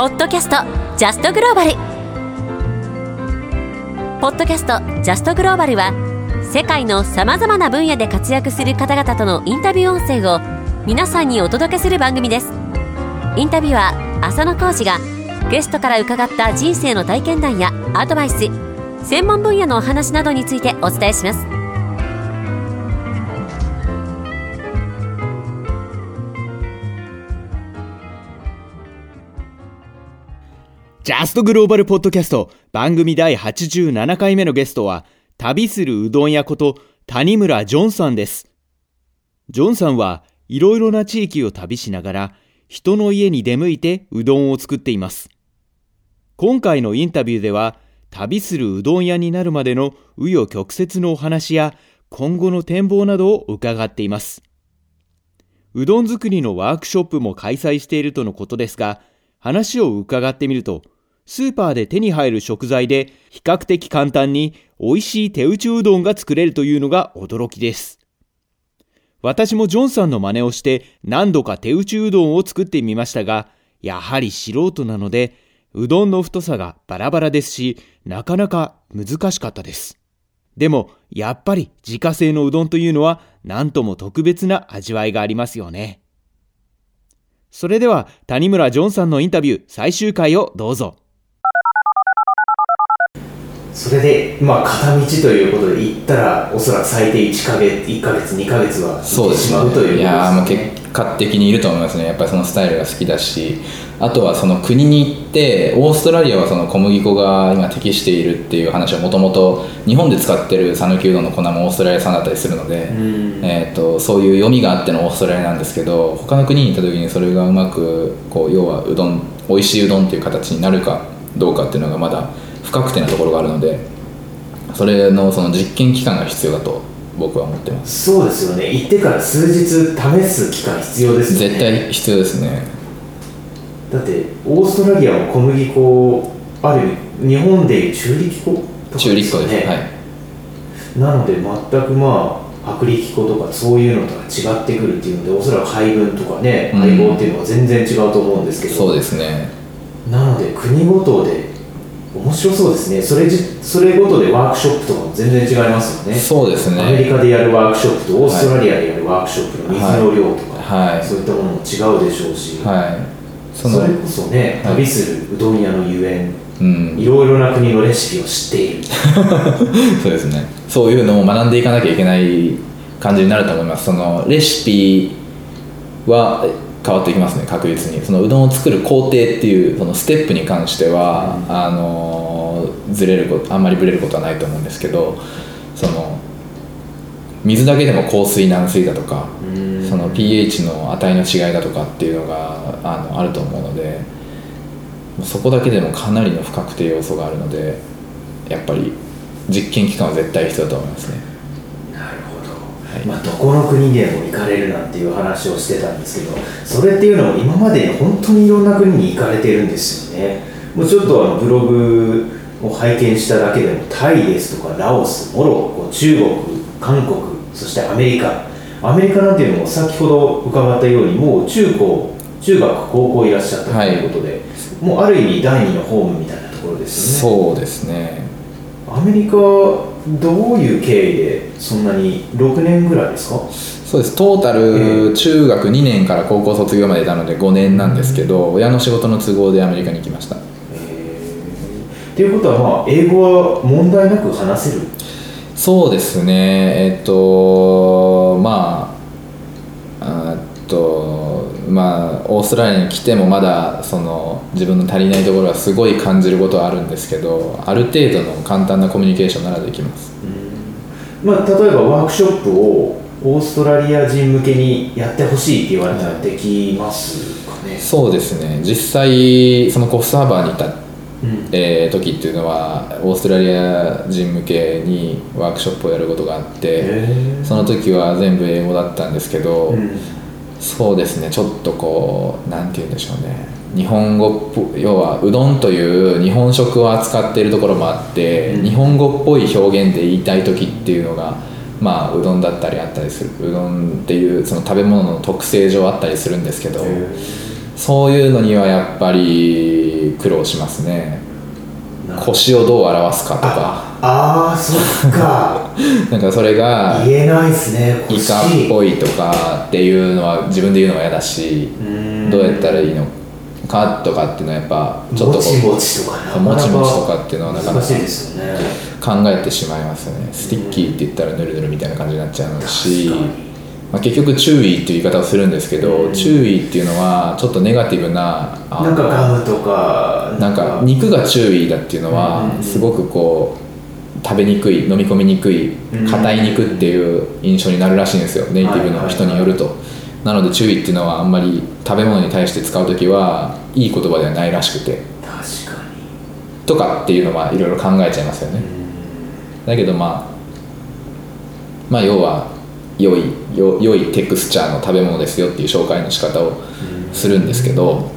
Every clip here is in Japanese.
ポッドキャストジャストグローバル。ポッドキャストジャストグローバルは世界のさまざまな分野で活躍する方々とのインタビュー音声を皆さんにお届けする番組です。インタビュアー浅野浩二がゲストから伺った人生の体験談やアドバイス専門分野のお話などについてお伝えします。ジャストグローバルポッドキャスト番組第87回目のゲストは旅するうどん屋こと谷村ジョンさんです。ジョンさんはいろいろな地域を旅しながら人の家に出向いてうどんを作っています。今回のインタビューでは旅するうどん屋になるまでの紆余曲折のお話や今後の展望などを伺っています。うどん作りのワークショップも開催しているとのことですが、話を伺ってみると、スーパーで手に入る食材で比較的簡単に美味しい手打ちうどんが作れるというのが驚きです。私もジョンさんの真似をして何度か手打ちうどんを作ってみましたが、やはり素人なので、うどんの太さがバラバラですし、なかなか難しかったです。でも、やっぱり自家製のうどんというのは何とも特別な味わいがありますよね。それでは谷村ジョンさんのインタビュー最終回をどうぞ。それで、まあ、片道ということで行ったらおそらく最低1か月1ヶ月2ヶ月は行ってしまうというね、いやもう結果的にいると思いますね。やっぱりそのスタイルが好きだしあとはその国に行ってオーストラリアはその小麦粉が今適しているっていう話はもともと日本で使ってる讃岐うどんの粉もオーストラリア産だったりするので、えーと、そういう読みがあってのオーストラリアなんですけど他の国に行った時にそれがうまくこう要はうどん美味しいうどんっていう形になるかどうかっていうのがまだ不確定なところがあるのでそれのその実験期間が必要だと僕は思ってます。そうですよね。行ってから数日試す期間必要ですよね。絶対必要ですねだってオーストラリアも小麦粉ある日本でいう中力粉とかね、中力粉ですはい。なので全くまあ薄力粉とかそういうのとは違ってくるっていうのでおそらく配分とかね、うん。配合っていうのは全然違うと思うんですけど。そうですね。なので国ごとで面白そうですね。それじそれごとでワークショップとかも全然違いますよね。そうですね。アメリカでやるワークショップとオーストラリアでやるワークショップの水の量とか、はい。そういったものも違うでしょうし、はいそれこそね、はい。旅するうどん屋のゆえんうん。いろいろな国のレシピを知っている。そうですね。そういうのを学んでいかなきゃいけない感じになると思います。そのレシピは変わってきますね確実に。そのうどんを作る工程っていうそのステップに関しては、あのずれることあんまりぶれることはないと思うんですけどその水だけでも硬水軟水だとかその pH の値の違いだとかっていうのがあのあると思うのでそこだけでもかなりの不確定要素があるのでやっぱり実験期間は絶対必要だと思いますね。なるほど、はい。まあ、どこの国でも行かれるなんていう話をしてたんですけどそれっていうのも今までに本当にいろんな国に行かれてるんですよね。もうちょっとあのブログを拝見しただけでもタイですとかラオスモロッコ中国韓国そしてアメリカ。アメリカなんていうのも先ほど伺ったようにもう中高中学高校いらっしゃったということで、もうある意味第二のホームみたいなところですよね。そうですね。アメリカどういう経緯でそんなに6年ぐらいですか？そうです。トータル中学2年から高校卒業までいたので5年なんですけど親の仕事の都合でアメリカに行きました。っていうことはまあ英語は問題なく話せるそうですね。えっとまああっとまあオーストラリアに来てもまだその自分の足りないところはすごい感じることはあるんですけどある程度の簡単なコミュニケーションならできます。まあ、例えばワークショップをオーストラリア人向けにやってほしいって言われたらできますかね、そうですね。実際そのコフサーバーにえー時っていうのはオーストラリア人向けにワークショップをやることがあってへその時は全部英語だったんですけど、うん。そうですねちょっとこうなんて言うんでしょうね。日本語っぽ要はうどんという日本食を扱っているところもあって、うん。日本語っぽい表現で言いたい時っていうのがまあうどんだったりあったりするうどんっていうその食べ物の特性上あったりするんですけどへそういうのにはやっぱり苦労しますね。な腰をどう表すかとか。ああそっか。なんかそれが言えないですねイカっぽいとかっていうのは自分で言うのは嫌だしうん。どうやったらいいのかとかっていうのはやっぱちょっとこもちもちとかもちもちとかっていうのはなかなか考えてしまいますよね。 sticky って言ったらヌルヌルみたいな感じになっちゃうしまあ、結局注意っていう言い方をするんですけど、うん。注意っていうのはちょっとネガティブなあなんかガムとかなんか肉が注意だっていうのはうんすごくこう食べにくい飲み込みにくいうん。硬い肉っていう印象になるらしいんですよネイティブの人によると。なので注意っていうのはあんまり食べ物に対して使う時はいい言葉ではないらしくて。確かとかっていうのはいろいろ考えちゃいますよね。にだけどまあまあ要は良い良良いテクスチャーの食べ物ですよっていう紹介の仕方をするんですけど、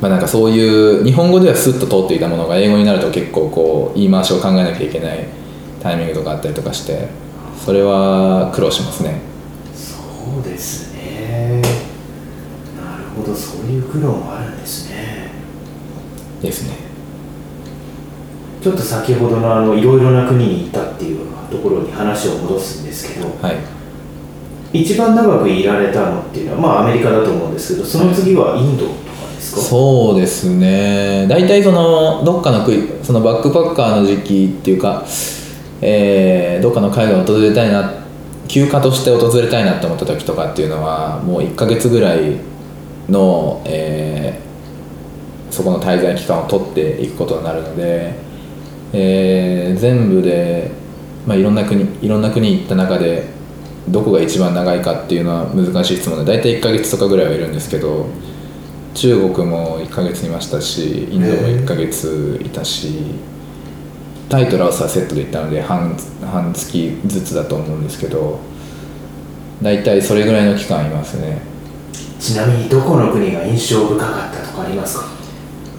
まあ、なんかそういう日本語ではスッと通っていたものが英語になると結構こう言い回しを考えなきゃいけないタイミングとかあったりとかしてそれは苦労しますね。そうですね。なるほどそういう苦労もあるんですね。ですね。ちょっと先ほどのあのいろいろな国に行ったっていうところに話を戻すんですけどはい一番長くいられたのっていうのはまあアメリカだと思うんですけどその次はインドとかですか、そうですね。大体そのどっかの国そのバックパッカーの時期っていうか、えーどっかの海外を訪れたいな休暇として訪れたいなって思った時とかっていうのはもう1ヶ月ぐらいの、えーそこの滞在期間を取っていくことになるので、えー全部で、まあ、いろんな国いろんな国行った中でどこが一番長いかっていうのは難しい質問で大体1ヶ月とかぐらいはいるんですけど中国も1ヶ月いましたしインドも1ヶ月いたしタイとラオスはセットで行ったので半半月ずつだと思うんですけど大体それぐらいの期間いますね。ちなみにどこの国が印象深かったとかありますか？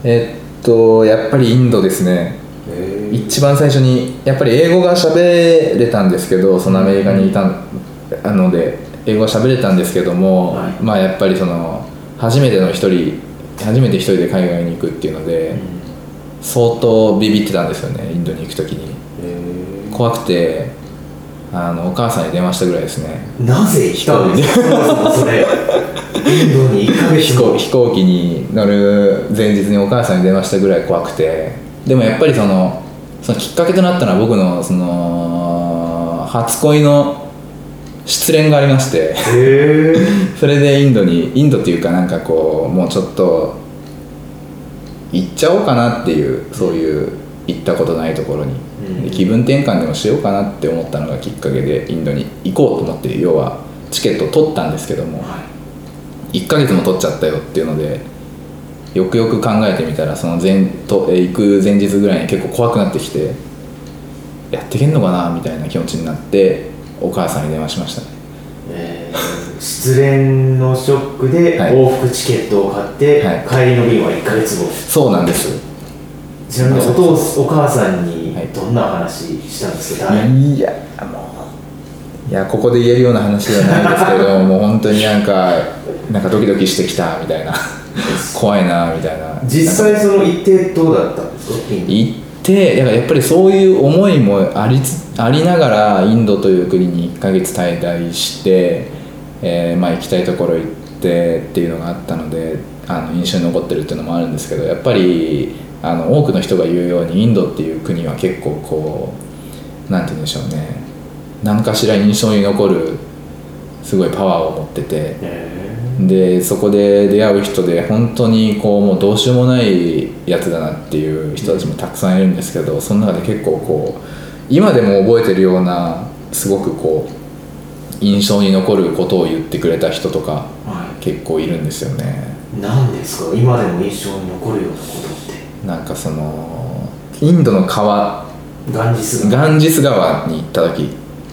えっとやっぱりインドですね。へ一番最初にやっぱり英語が喋れたんですけどそのアメリカにいたあので英語が喋れたんですけども、はい。まあやっぱりその初めての一人初めて一人で海外に行くっていうので、相当ビビってたんですよねインドに行く時に。怖くてあのお母さんに電話したぐらいですね。なぜ行ったんで。すかそれ。インドに1ヶ月飛行飛行機に乗る前日にお母さんに電話したぐらい怖くて。でもやっぱりそのそのきっかけとなったのは僕のその初恋の失恋がありまして。それでインドにインドっていうかなんかこうもうちょっと行っちゃおうかなっていうそういう行ったことないところに、うん。で気分転換でもしようかなって思ったのがきっかけでインドに行こうと思って要はチケットを取ったんですけども、1ヶ月も取っちゃったよっていうのでよくよく考えてみたらその前とえー行く前日ぐらいに結構怖くなってきてやってけんのかなみたいな気持ちになってお母さんに電話しましたね。えー失恋のショックではい。往復チケットを買って、はい。帰りの便は1ヶ月後そうなんです。ちなみにお父お母さんにはいどんな話したんですか、誰いやもういやここで言えるような話じゃないんですけど もう本当になんかなんかドキドキしてきたみたいな。怖いなみたいな。実際その行ってどうだったんですか？インド行ってだからやっぱりそういう思いもありつありながらインドという国に1ヶ月滞在して、えーまあ、行きたいところ行ってっていうのがあったのであの印象に残ってるっていうのもあるんですけどやっぱりあの多くの人が言うようにインドっていう国は結構こうなんて言うんでしょうね何かしら印象に残るすごいパワーを持ってて。えでそこで出会う人で本当にこうもうどうしようもないやつだなっていう人たちもたくさんいるんですけどその中で結構こう今でも覚えてるようなすごくこう印象に残ることを言ってくれた人とか結構いるんですよね。い、何ですか？今でも印象に残るようなことって。なんかそのインドの川。ガンジス川。ガンジス川に行った時。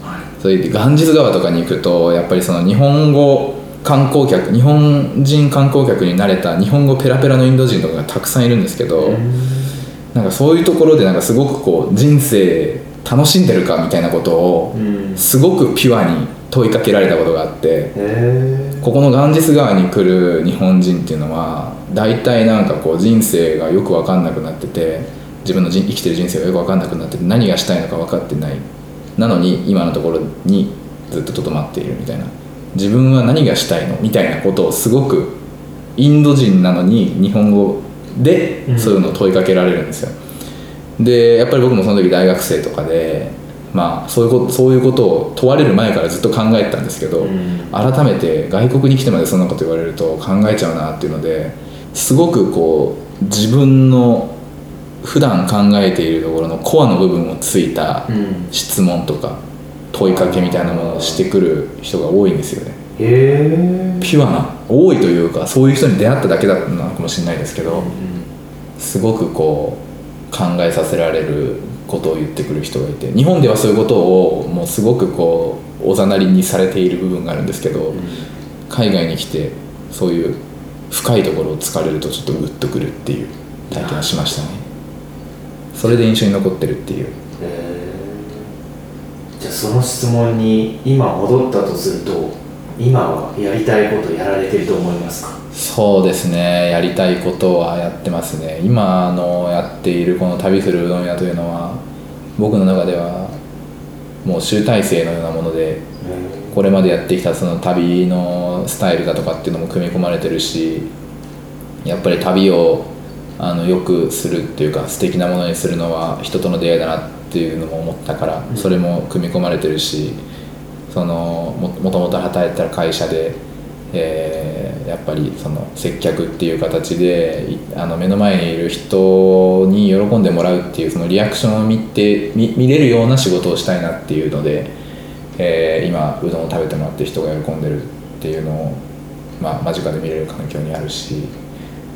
はい。それでガンジス川とかに行くとやっぱりその日本語観光客日本人観光客に慣れた日本語ペラペラのインド人とかがたくさんいるんですけど、なんかそういうところでなんかすごくこう人生楽しんでるかみたいなことをうん。すごくピュアに問いかけられたことがあってここのガンジス川に来る日本人っていうのは大体なんかこう人生がよく分かんなくなってて自分の人生きてる人生がよく分かんなくなってて何がしたいのか分かってない。なのに今のところにずっととどまっているみたいな自分は何がしたいのみたいなことをすごくインド人なのに日本語でそういうのを問いかけられるんですよ、でやっぱり僕もその時大学生とかでまあそういうことそういうことを問われる前からずっと考えてたんですけど、うん。改めて外国に来てまでそんなこと言われると考えちゃうなっていうのですごくこう自分の普段考えているところのコアの部分をついたうん。質問とか問いかけみたいなものをしてくる人が多いんですよね。へえピュアな多いというかそういう人に出会っただけだったのかもしれないですけどすごくこう考えさせられることを言ってくる人がいて日本ではそういうことをもうすごくこうおざなりにされている部分があるんですけど海外に来てそういう深いところを突かれるとちょっとグッとくるっていう体験をしましたね。それで印象に残ってるっていうじゃあその質問に今戻ったとすると今はやりたいことやられてると思いますか？そうですね。やりたいことはやってますね。今のやっているこの旅するうどん屋というのは僕の中ではもう集大成のようなものでこれまでやってきたその旅のスタイルだとかっていうのも組み込まれてるしやっぱり旅をあのよくするっていうか素敵なものにするのは人との出会いだなっていうのも思ったからそれも組み込まれてるしそのももともと働いてた会社で、えーやっぱりその接客っていう形でいあの目の前にいる人に喜んでもらうっていうそのリアクションを見て見見れるような仕事をしたいなっていうので、えー今うどんを食べてもらって人が喜んでるっていうのを、まあ、間近で見れる環境にあるし、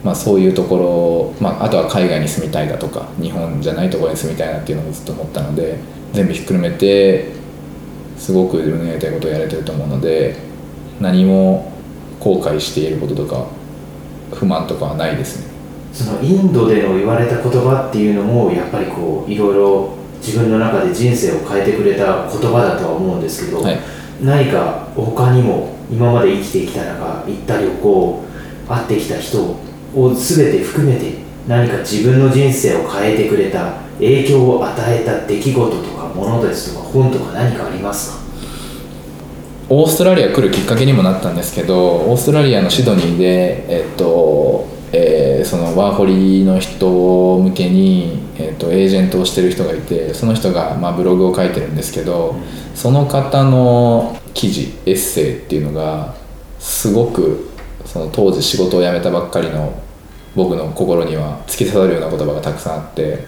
まあ、そういうところ、まあ、あとは海外に住みたいだとか日本じゃないところに住みたいなっていうのもずっと思ったので全部ひっくるめてすごく自分のやりたいことをやれてると思うので何も後悔していることとか不満とかはないですね。そのインドでの言われた言葉っていうのもやっぱりこういろいろ自分の中で人生を変えてくれた言葉だとは思うんですけど、はい。何か他にも今まで生きてきた中行った旅行会ってきた人を全て含めて何か自分の人生を変えてくれた影響を与えた出来事とかものですとか本とか何かありますか？オーストラリア来るきっかけにもなったんですけどオーストラリアのシドニーで、えっとえーそのワーホリの人向けに、えっと、エージェントをしてる人がいてその人が、まあ、ブログを書いてるんですけどその方の記事エッセイっていうのがすごくその当時仕事を辞めたばっかりの僕の心には突き刺さるような言葉がたくさんあって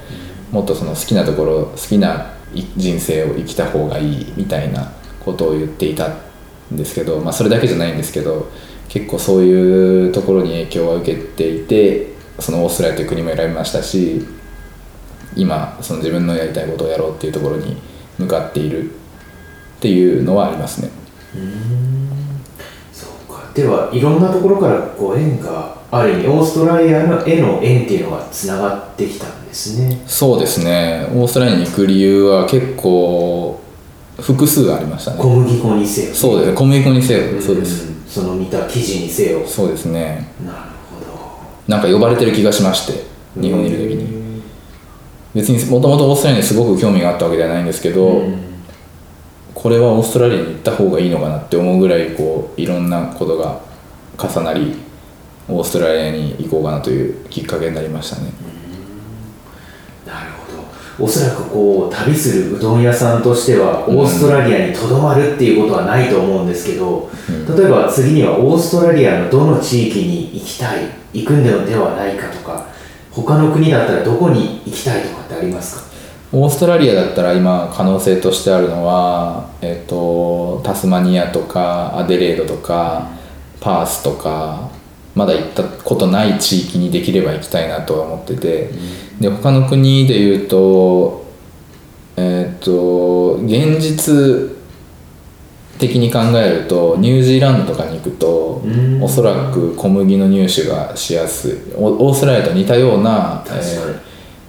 もっとその好きなところ好きない人生を生きた方がいいみたいなことを言っていたんですけど、まあ、それだけじゃないんですけど結構そういうところに影響は受けていてそのオーストラリアという国も選びましたし今その自分のやりたいことをやろうっていうところに向かっているっていうのはありますね。ではいろんなところからご縁がある意味オーストラリアのへの縁っていうのがつながってきたんですね。そうですね。オーストラリアに行く理由は結構複数ありました小ね麦粉にせよそうですね。小麦粉にせよ。そうです。んその見た記事にせよ。そうですね。なるほど。なんか呼ばれてる気がしまして日本にいる時に。別にもともとオーストラリアにすごく興味があったわけではないんですけど、うんこれはオーストラリアに行った方がいいのかなって思うぐらいこういろんなことが重なりオーストラリアに行こうかなというきっかけになりましたね。なるほど。おそらくこう旅するうどん屋さんとしてはオーストラリアにとどまるっていうことはないと思うんですけど、例えば次にはオーストラリアのどの地域に行きたい行くんではないかとか他の国だったらどこに行きたいとかってありますか？オーストラリアだったら今可能性としてあるのは、えっとタスマニアとかアデレードとかパースとかまだ行ったことない地域にできれば行きたいなとは思ってて、で他の国で言うとえっと現実的に考えるとニュージーランドとかに行くとうん。おそらく小麦の入手がしやすい。オオーストラリアと似たような、確かに。えー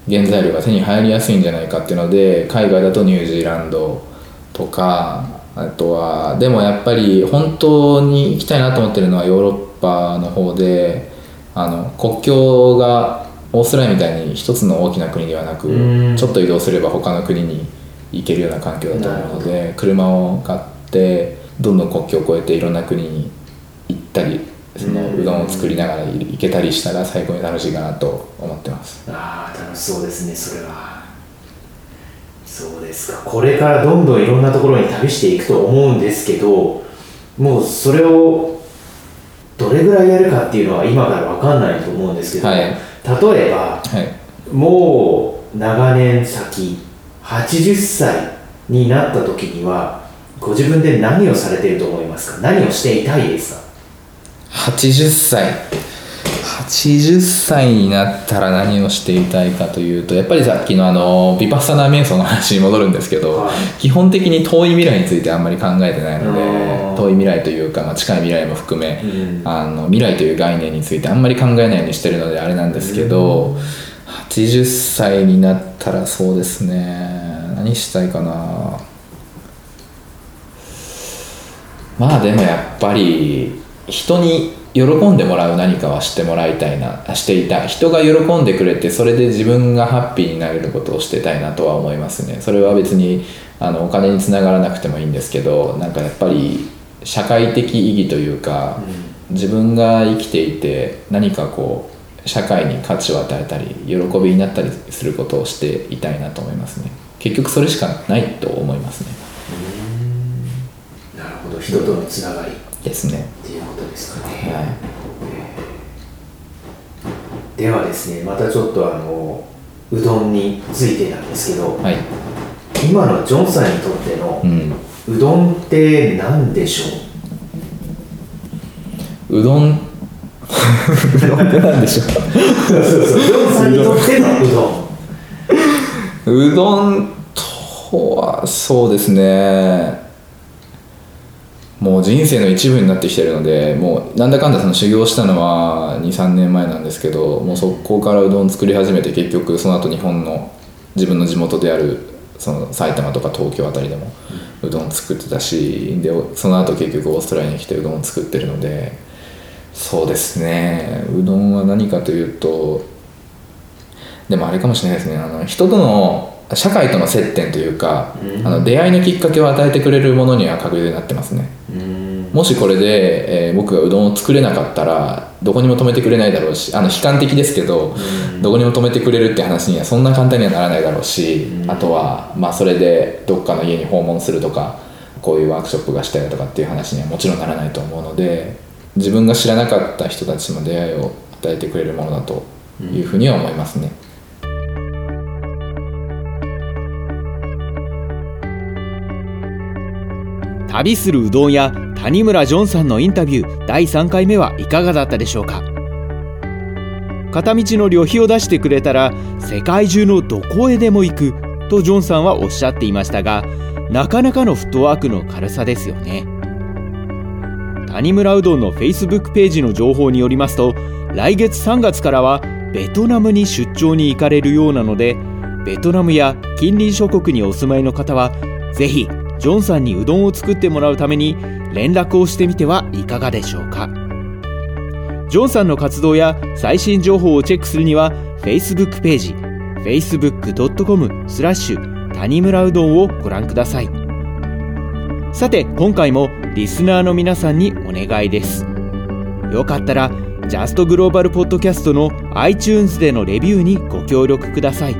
原材料が手に入りやすいんじゃないかっていうので海外だとニュージーランドとかあとはでもやっぱり本当に行きたいなと思ってるのはヨーロッパの方であの国境がオーストラリアみたいに一つの大きな国ではなくうん。ちょっと移動すれば他の国に行けるような環境だと思うので車を買ってどんどん国境を越えていろんな国に行ったりそのうどん。を作りながら行けたりしたら最高に楽しいかなと思ってます。ああ楽しそうですねそれは。そうですか。これからどんどんいろんなところに旅していくと思うんですけどもうそれをどれぐらいやるかっていうのは今から分かんないと思うんですけど、はい。例えばはい。もう長年先80歳になった時にはご自分で何をされていると思いますか？何をしていたいですか？80歳。80歳になったら何をしていたいかというとやっぱりさっきのあのビパッサナー瞑想の話に戻るんですけど、はい。基本的に遠い未来についてあんまり考えてないので遠い未来というか、まあ、近い未来も含め、うん。あの未来という概念についてあんまり考えないようにしてるのであれなんですけど、80歳になったらそうですね。何したいかな。まあでもやっぱり人に喜んでもらう何かはしてもらいたいなしていたい。人が喜んでくれてそれで自分がハッピーになれることをしてたいなとは思いますね。それは別にあのお金につながらなくてもいいんですけどなんかやっぱり社会的意義というか、自分が生きていて何かこう社会に価値を与えたり喜びになったりすることをしていたいなと思いますね。結局それしかないと思いますね。なるほど。人とのつながり。っですねですかね、はではですねまたちょっとあのうどんについてなんですけど、い、はい。今のジョンさんにとってのうん、うどんって何でしょう？うどん？なんでしょそうそうそう。ジョンさんにとってのうどん。ううどんとはそうですねもう人生の一部になってきてるのでもうなんだかんだその修行したのは23年前なんですけどもうそこからうどん作り始めて結局その後日本の自分の地元であるその埼玉とか東京あたりでもうどん作ってたしでその後結局オーストラリアに来てうどんを作ってるのでそうですね。うどんは何かというとでもあれかもしれないですね。あの人との社会との接点というか、うん。あの出会いのきっかけを与えてくれるものには確実になってますね。うん。もしこれで、えー僕がうどんを作れなかったらどこにも止めてくれないだろうしあの悲観的ですけど、どこにも止めてくれるって話にはそんな簡単にはならないだろうし、うん。あとは、まあ、それでどっかの家に訪問するとかこういうワークショップがしたいとかっていう話にはもちろんならないと思うので自分が知らなかった人たちの出会いを与えてくれるものだというふうには思いますね。旅するうどん屋谷村ジョンさんのインタビュー第3回目はいかがだったでしょうか？片道の旅費を出してくれたら世界中のどこへでも行くとジョンさんはおっしゃっていましたがなかなかのフットワークの軽さですよね。谷村うどんの Facebook ページの情報によりますと来月3月からはベトナムに出張に行かれるようなのでベトナムや近隣諸国にお住まいの方はぜひジョンさんにうどんを作ってもらうために連絡をしてみてはいかがでしょうか。ジョンさんの活動や最新情報をチェックするには Facebook ページ facebook.com スラッシュ谷村うどんをご覧ください。さて今回もリスナーの皆さんにお願いです。よかったらジャストグローバルポッドキャストの iTunes でのレビューにご協力ください。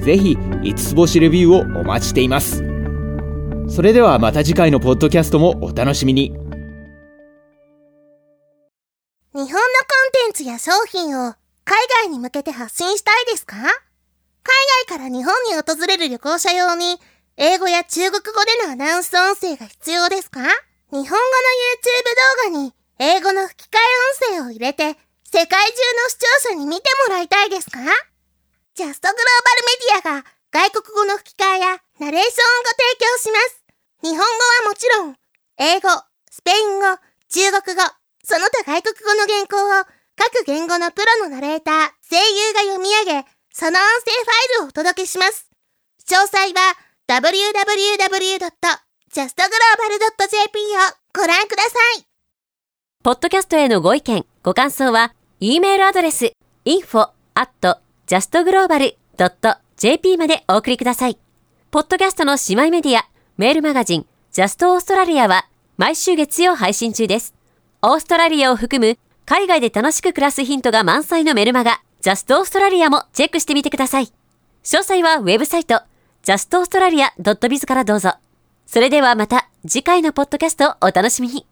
ぜひ5つ星レビューをお待ちしています。それではまた次回のポッドキャストもお楽しみに。日本のコンテンツや商品を海外に向けて発信したいですか？海外から日本に訪れる旅行者用に英語や中国語でのアナウンス音声が必要ですか？日本語の YouTube 動画に英語の吹き替え音声を入れて世界中の視聴者に見てもらいたいですか？ジャストグローバルメディアが外国語の吹き替えやナレーションをご提供します。日本語はもちろん、英語、スペイン語、中国語、その他外国語の原稿を各言語のプロのナレーター、声優が読み上げ、その音声ファイルをお届けします。詳細は www.justglobal.jp をご覧ください。ポッドキャストへのご意見、ご感想は、e メールアドレス info at justglobal.jp までお送りください。ポッドキャストの姉妹メディア、メールマガジン、ジャストオーストラリアは毎週月曜配信中です。オーストラリアを含む海外で楽しく暮らすヒントが満載のメルマガ、ジャストオーストラリアもチェックしてみてください。詳細はウェブサイト、ジャストオーストラリア .biz からどうぞ。それではまた次回のポッドキャストをお楽しみに。